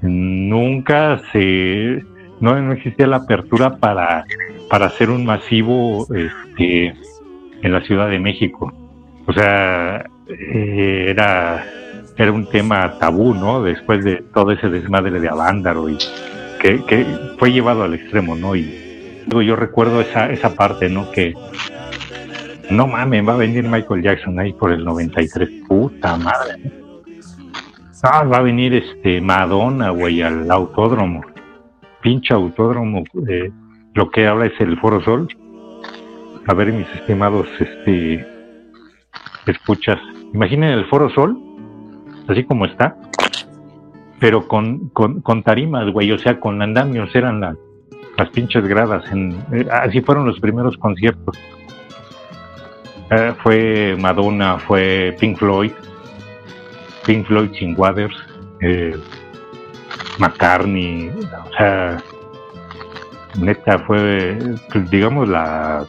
nunca se no, no existía la apertura para para hacer un masivo este en la Ciudad de México o sea eh, era, era un tema tabú, ¿no? Después de todo ese desmadre de Avándaro y que, que fue llevado al extremo, ¿no? Y yo recuerdo esa, esa parte, ¿no? Que no mames, va a venir Michael Jackson ahí por el 93, puta madre. Ah, va a venir este Madonna, güey, al autódromo. Pinche autódromo, eh, lo que habla es el Foro Sol. A ver, mis estimados, este, escuchas. Imaginen el Foro Sol, así como está, pero con, con, con tarimas, güey, o sea, con andamios eran las, las pinches gradas. En, eh, así fueron los primeros conciertos. Eh, fue Madonna, fue Pink Floyd, Pink Floyd sin Waters, eh, McCartney, o sea, neta fue, pues, digamos, la,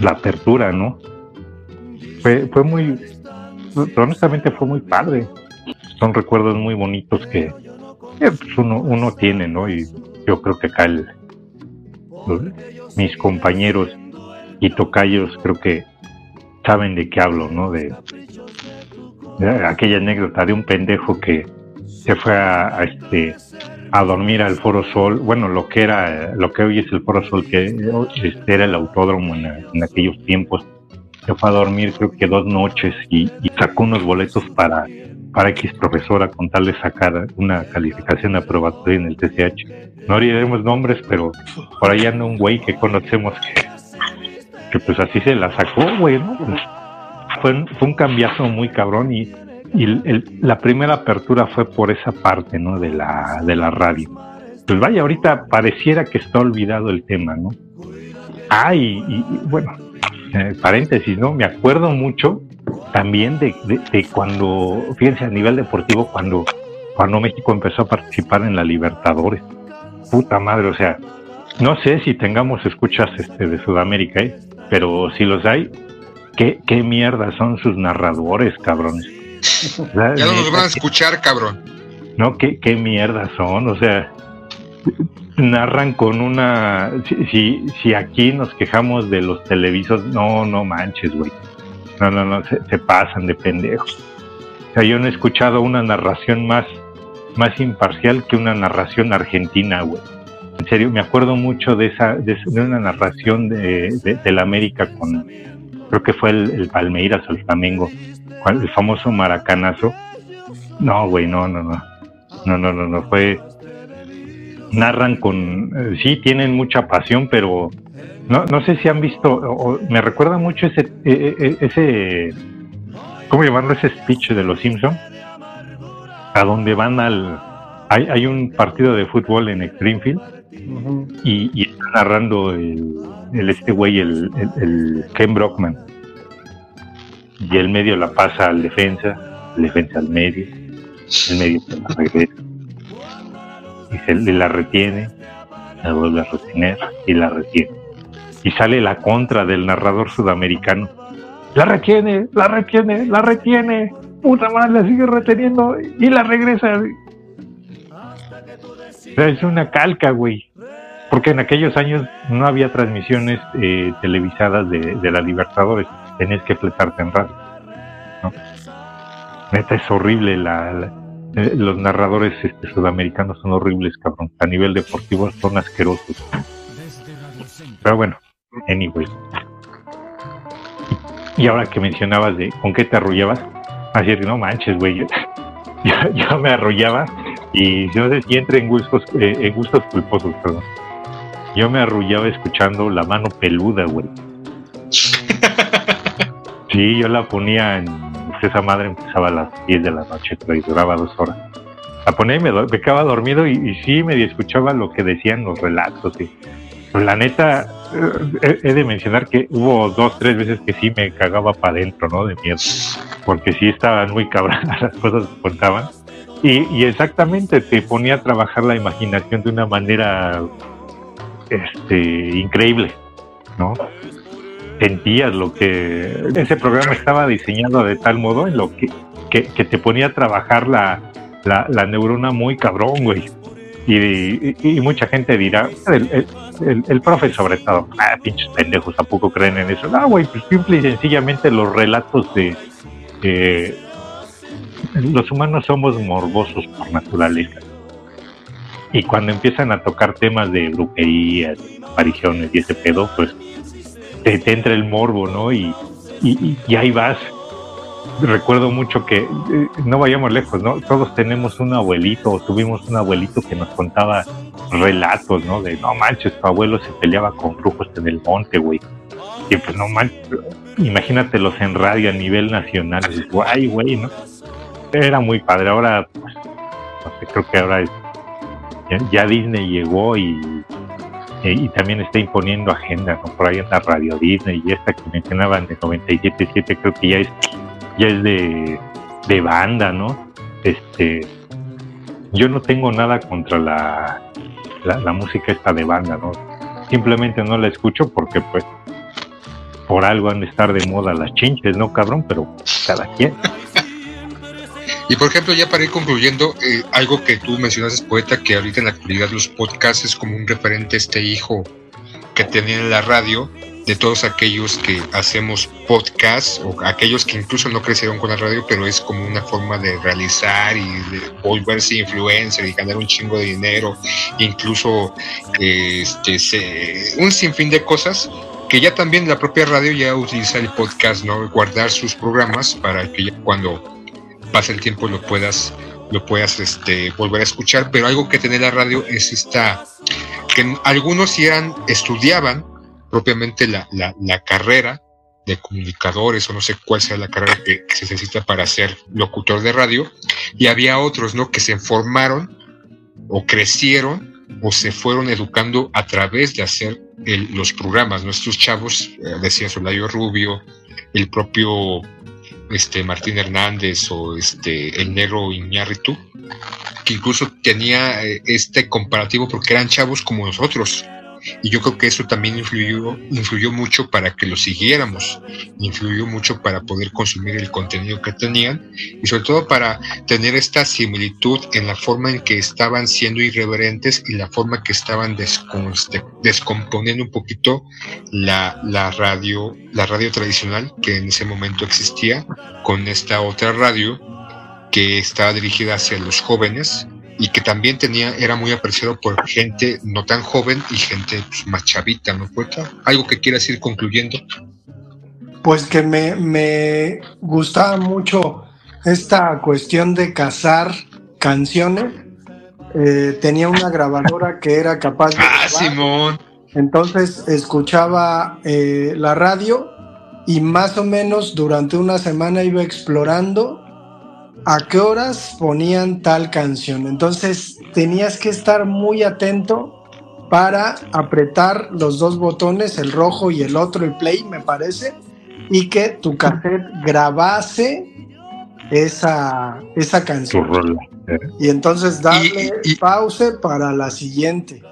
la apertura, ¿no? Fue, fue muy, honestamente fue muy padre. Son recuerdos muy bonitos que, pues, uno, uno tiene, ¿no? Y yo creo que acá mis compañeros y tocayos creo que saben de qué hablo, ¿no? De, aquella anécdota de un pendejo que se fue a, este a dormir al Foro Sol, bueno, lo que era, lo que hoy es el Foro Sol, que este, era el autódromo en, en aquellos tiempos, se fue a dormir creo que dos noches y, y sacó unos boletos para, para X profesora con tal de sacar una calificación aprobatoria en el TCH. No diremos nombres, pero por ahí anda un güey que conocemos que, que pues así se la sacó, güey, ¿no? Pues, fue, fue un cambiazo muy cabrón y, y el- la primera apertura fue por esa parte, ¿no? De la, de la radio. Pues vaya, ahorita pareciera que está olvidado el tema, ¿no? Ah, y, bueno, eh, paréntesis, ¿no? Me acuerdo mucho también de, de- de cuando, fíjense, a nivel deportivo, cuando, cuando México empezó a participar en la Libertadores. Puta madre, o sea, no sé si tengamos escuchas este, de Sudamérica, ¿eh? Pero si los hay, ¿qué, qué mierda son sus narradores, cabrones? <laughs> Ya no neta, van a escuchar, cabrón. no, ¿qué, qué mierda son, o sea, narran con una... Si, si, si aquí nos quejamos de los televisos, no, no manches, güey. No, no, no, se, se pasan de pendejos. O sea, yo no he escuchado una narración más, más imparcial que una narración argentina, güey. En serio, me acuerdo mucho de esa, de, de una narración de, de, la América con, creo que fue el, el Palmeiras o el Flamengo, el famoso maracanazo. No, güey, no, no, no. No, no, no, no, fue... Narran con... eh, sí, tienen mucha pasión, pero no, no sé si han visto, o- me recuerda mucho ese, eh, eh, ese, ¿cómo llamarlo? Ese speech de los Simpson, a donde van al, hay, hay un partido de fútbol en Springfield y, y está narrando el, este güey, el, el, Ken Brockman, y el medio la pasa al defensa, el defensa al medio, el medio se la regresa y se la retiene, la vuelve a retener y la retiene y sale la contra del narrador sudamericano. La retiene, la retiene, la retiene. Puta madre, la sigue reteniendo y la regresa. Es una calca, güey. Porque en aquellos años no había transmisiones eh, televisadas de, de la Libertadores. Tenías que fletarte en radio. ¿no? Neta, es horrible. La, eh, los narradores este, sudamericanos son horribles, cabrón. A nivel deportivo son asquerosos. Pero bueno, anyway. Y ahora que mencionabas de con qué te arrullabas, así es que no manches, güey. Yo, <laughs> yo me arrullaba y no sé si entra en gustos, eh, en gustos culposos, perdón. Yo me arrullaba escuchando la mano peluda, güey. <laughs> Sí, yo la ponía en. pues, Esa madre empezaba a las 10 de la noche, pero y duraba dos horas. La ponía y me, me quedaba dormido y, y sí, medio escuchaba lo que decían los relatos. Y, pero la neta, eh, he, he de mencionar que hubo dos, tres veces que sí me cagaba para adentro, ¿no? De miedo. Porque sí estaban muy cabronas <laughs> las cosas que contaban. Y, y exactamente te ponía a trabajar la imaginación de una manera este, increíble, ¿no? Sentías lo que ese programa estaba diseñado de tal modo en lo que, que, te ponía a trabajar la, la, la neurona muy cabrón, güey. Y, y- y mucha gente dirá, el, el, el- el profe sobre todo, ah, pinches pendejos, tampoco creen en eso. No, güey, pues simple y sencillamente los relatos de, eh, los humanos somos morbosos por naturaleza. Y cuando empiezan a tocar temas de brujerías, apariciones y ese pedo, pues te, te entra el morbo, ¿no? Y, y, y ahí vas. Recuerdo mucho que, eh, no vayamos lejos, ¿no? Todos tenemos un abuelito o tuvimos un abuelito que nos contaba relatos, ¿no? De, no manches, tu abuelo se peleaba con brujos en el monte, güey. Y pues no manches, imagínatelos en radio a nivel nacional. Dices, guay, güey, ¿no? Era muy padre. Ahora, pues, no sé, creo que ahora es- ya, Disney llegó y, eh, y también está imponiendo agenda, ¿no? Por ahí anda Radio Disney y esta que mencionaban de 97.7 creo que ya es, ya es de, de banda, ¿no? Este, yo no tengo nada contra la, la, la música esta de banda, ¿no? Simplemente no la escucho porque pues por algo han de estar de moda las chinches, ¿no, cabrón? Pero cada quien. Y por ejemplo, ya para ir concluyendo, eh, algo que tú mencionaste, poeta, que ahorita en la actualidad los podcasts es como un referente este hijo que tenía en la radio de todos aquellos que hacemos podcasts o aquellos que incluso no crecieron con la radio, pero es como una forma de realizar y de volverse influencer y ganar un chingo de dinero, incluso este, se- un sinfín de cosas que ya también la propia radio ya utiliza el podcast, ¿no? Guardar sus programas para que ya cuando pase el tiempo lo puedas lo puedas este volver a escuchar. Pero algo que tiene la radio es esta que algunos eran estudiaban propiamente la, la, la carrera de comunicadores o no sé cuál sea la carrera que, que se necesita para ser locutor de radio y había otros no que se formaron o crecieron o se fueron educando a través de hacer el- los programas nuestros chavos eh, decía Solayo Rubio el propio este Martín Hernández o este el negro Iñárritu, que incluso tenía eh, este comparativo porque eran chavos como nosotros. Y yo creo que eso también influyó, influyó mucho para que lo siguiéramos, influyó mucho para poder consumir el contenido que tenían y sobre todo para tener esta similitud en la forma en que estaban siendo irreverentes y la forma que estaban descom- descomponiendo un poquito la, la radio, la radio tradicional que en ese momento existía con esta otra radio que estaba dirigida hacia los jóvenes y que también tenía, era muy apreciado por gente no tan joven y gente pues, más chavita, ¿no? Poeta? Algo que quieras ir concluyendo. Pues que me, me gustaba mucho esta cuestión de cazar canciones. Eh, tenía una grabadora que era capaz de. <laughs> Ah, grabar. Simón. Entonces escuchaba eh, la radio y más o menos durante una semana iba explorando a qué horas ponían tal canción. Entonces tenías que estar muy atento para apretar los dos botones, el rojo y el otro, el play, me parece, y que tu cassette grabase esa, esa canción. rola. ¿eh? Y entonces darle pause para la siguiente.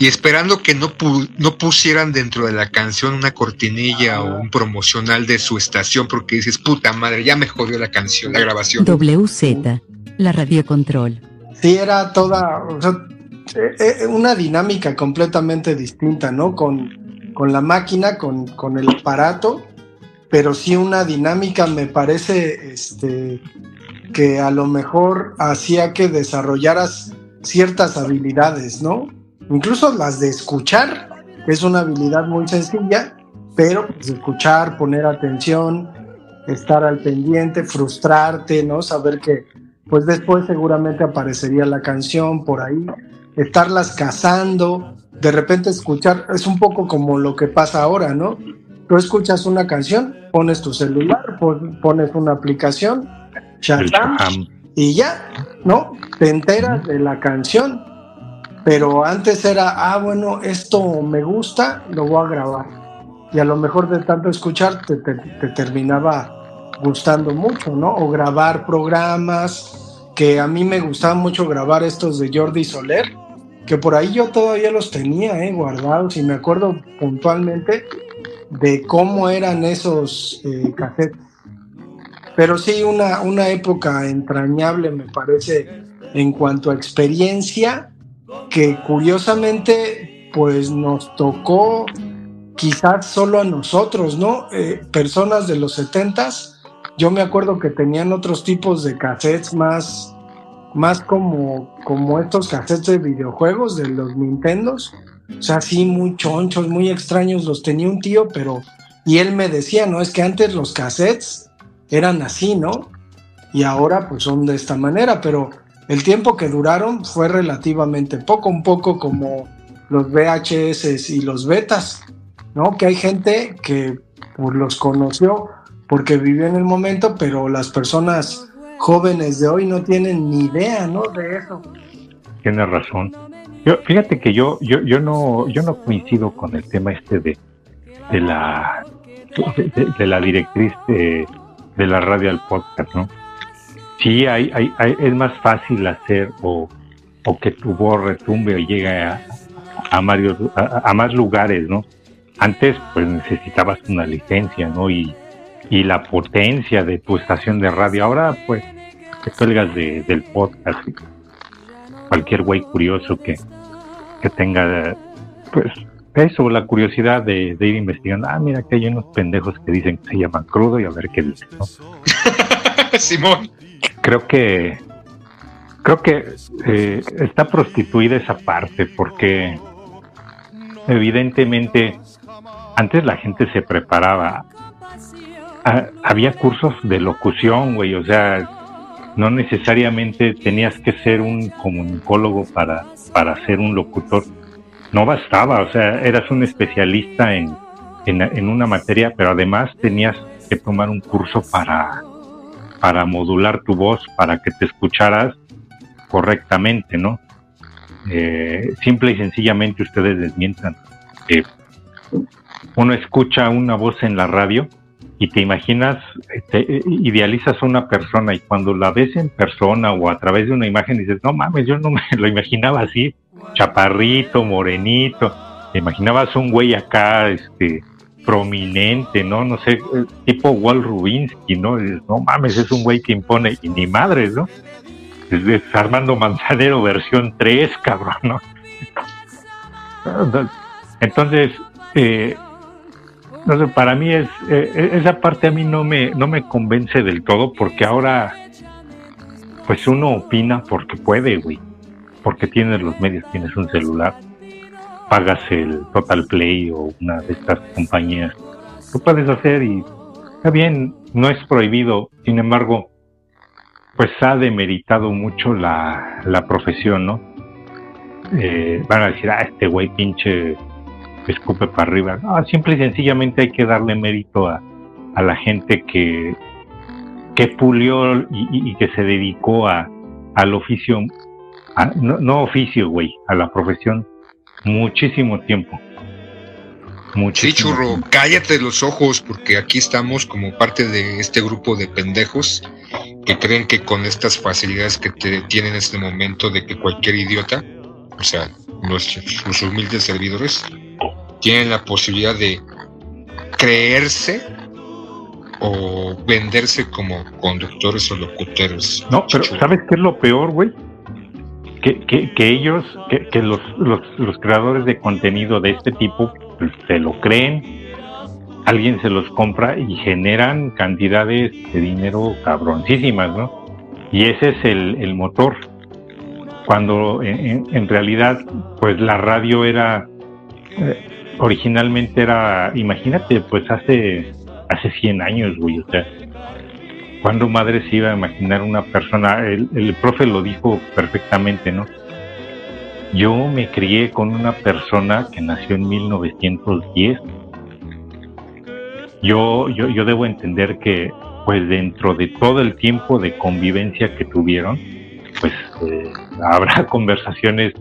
Y esperando que no, pu- no pusieran dentro de la canción una cortinilla o un promocional de su estación porque dices, puta madre, ya me jodió la canción, la grabación. WZ, la radiocontrol. Sí, era toda o sea, eh, eh, una dinámica completamente distinta, ¿no? Con, con la máquina, con, con el aparato, pero sí una dinámica, me parece, este, que a lo mejor hacía que desarrollaras ciertas habilidades, ¿no? Incluso las de escuchar, es una habilidad muy sencilla, pero pues, escuchar, poner atención, estar al pendiente, frustrarte, ¿no? Saber que pues después seguramente aparecería la canción por ahí, estarlas cazando, de repente escuchar, es un poco como lo que pasa ahora, ¿no? Tú escuchas una canción, pones tu celular, pon- pones una aplicación, Shazam, y ya, ¿no? Te enteras de la canción, pero antes era, ah, bueno, esto me gusta, lo voy a grabar. Y a lo mejor de tanto escuchar te, te- te terminaba gustando mucho, ¿no? O grabar programas, que a mí me gustaba mucho grabar estos de Jordi Soler, que por ahí yo todavía los tenía, ¿eh? Guardados y me acuerdo puntualmente de cómo eran esos eh, cassettes. Pero sí, una, una época entrañable me parece en cuanto a experiencia, que curiosamente pues nos tocó quizás solo a nosotros, ¿no? Eh, personas de los setentas, yo me acuerdo que tenían otros tipos de cassettes más, más como, como estos cassettes de videojuegos de los Nintendos. O sea, sí, muy chonchos, muy extraños, los tenía un tío, pero... Y él me decía, no, es que antes los cassettes eran así, ¿no? Y ahora pues son de esta manera, pero el tiempo que duraron fue relativamente poco, un poco como los VHS y los betas, ¿no? Que hay gente que pues, los conoció porque vivió en el momento, pero las personas jóvenes de hoy no tienen ni idea, ¿no? De eso. Tienes razón. Yo, fíjate que yo, yo, yo no, yo no coincido con el tema este de, de la de, de la directriz de, de la radio al podcast, ¿no? Sí, hay, hay, hay- es más fácil hacer o, que tu voz retumbe o llegue a, a, más lugares, ¿no? Antes, pues necesitabas una licencia, ¿no? Y, la potencia de tu estación de radio. Ahora, pues, te cuelgas de, del podcast. Cualquier güey curioso que, tenga, pues, eso, la curiosidad de, de ir investigando. Ah, mira que hay unos pendejos que dicen que se llaman crudo y a ver qué dicen, ¿no? <laughs> Simón. Creo que creo que eh, está prostituida esa parte porque evidentemente antes la gente se preparaba había cursos de locución güey o sea no necesariamente tenías que ser un comunicólogo para para ser un locutor. No bastaba o sea eras un especialista en, en una materia pero además tenías que tomar un curso para para modular tu voz, para que te escucharas correctamente, ¿no? Eh, simple y sencillamente ustedes desmientan. que uno escucha una voz en la radio y te imaginas, te eh, idealizas a una persona y cuando la ves en persona o a través de una imagen dices, no mames, yo no me <laughs> lo imaginaba así, chaparrito, morenito, te imaginabas un güey acá, este, prominente, ¿no? No sé, eh, tipo Walt Rubinsky, ¿no? No mames, es un güey que impone, y ni madres, ¿no? Armando Manzanero versión 3, cabrón, ¿no? <laughs> Entonces, eh, no sé, para mí es, eh, esa parte a mí no me, no me convence del todo, porque ahora, pues uno opina porque puede, güey, porque tienes los medios, tienes un celular, pagas el Total Play o una de estas compañías, lo puedes hacer y está bien, no es prohibido, sin embargo, pues ha demeritado mucho la, la profesión, ¿no? Eh, van a decir, ah, este güey pinche escupe para arriba. No, simple y sencillamente hay que darle mérito a, a la gente que, que pulió y, y- que se dedicó a, al oficio, no oficio, güey, a la profesión muchísimo tiempo. Sí, Muchísimo churro, tiempo. cállate los ojos porque aquí estamos como parte de este grupo de pendejos que creen que con estas facilidades que te tienen en este momento de que cualquier idiota, o sea, nuestros los humildes servidores, tienen la posibilidad de creerse o venderse como conductores o locutores. No, pero ¿sabes qué es lo peor, güey? Que, que, ellos, que, los, los, los creadores de contenido de este tipo pues, se lo creen, alguien se los compra y generan cantidades de dinero cabroncísimas, ¿no? Y ese es el, el motor. Cuando en realidad, pues la radio era, eh, originalmente era, imagínate, pues hace, hace 100 años, güey, o sea, ¿Cuándo madre se iba a imaginar una persona? El, el profe lo dijo perfectamente, ¿no? Yo me crié con una persona que nació en 1910. Yo, yo, yo debo entender que, pues dentro de todo el tiempo de convivencia que tuvieron, pues eh, habrá <laughs> conversaciones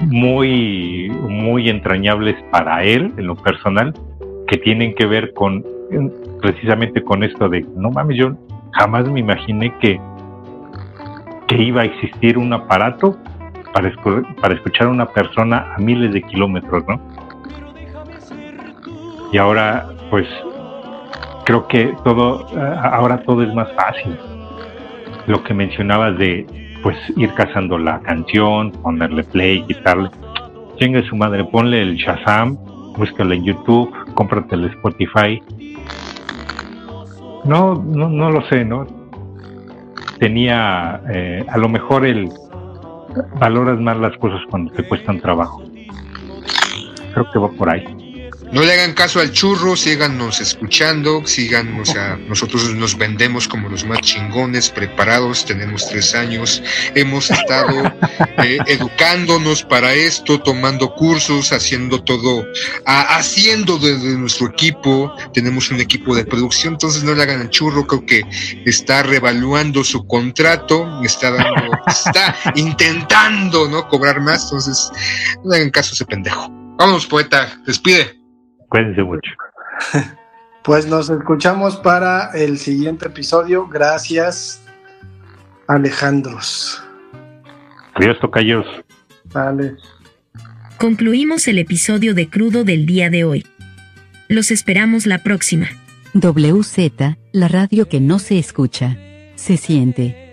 muy, muy entrañables para él, en lo personal, que tienen que ver con precisamente con esto de, no mames, yo jamás me imaginé que, que iba a existir un aparato para, escu- para escuchar a una persona a miles de kilómetros, ¿no? Y ahora, pues, creo que todo, ahora todo es más fácil. Lo que mencionabas de, pues, ir cazando la canción, ponerle play, quitarle. Chingue su madre, ponle el Shazam, búscala en YouTube, cómprate el Spotify No, no, no lo sé, ¿no? Tenía, eh, a lo mejor el valoras más las cosas cuando te cuestan trabajo. Creo que va por ahí. No le hagan caso al churro, síganos escuchando, sigan, o sea, nosotros nos vendemos como los más chingones, preparados, tenemos tres años, hemos estado eh, <laughs> educándonos para esto, tomando cursos, haciendo todo, a- haciendo desde nuestro equipo, tenemos un equipo de producción, entonces no le hagan al churro, creo que está revaluando su contrato, está dando, está <laughs> intentando, ¿no? Cobrar más, entonces no le hagan caso a ese pendejo. Vámonos, poeta, despide. Cuídense mucho. <laughs> Pues nos escuchamos para el siguiente episodio. Gracias, Alejandros. Adiós, tocayos. Vale. Concluimos el episodio de Crudo del día de hoy. Los esperamos la próxima. WZ, la radio que no se escucha, se siente.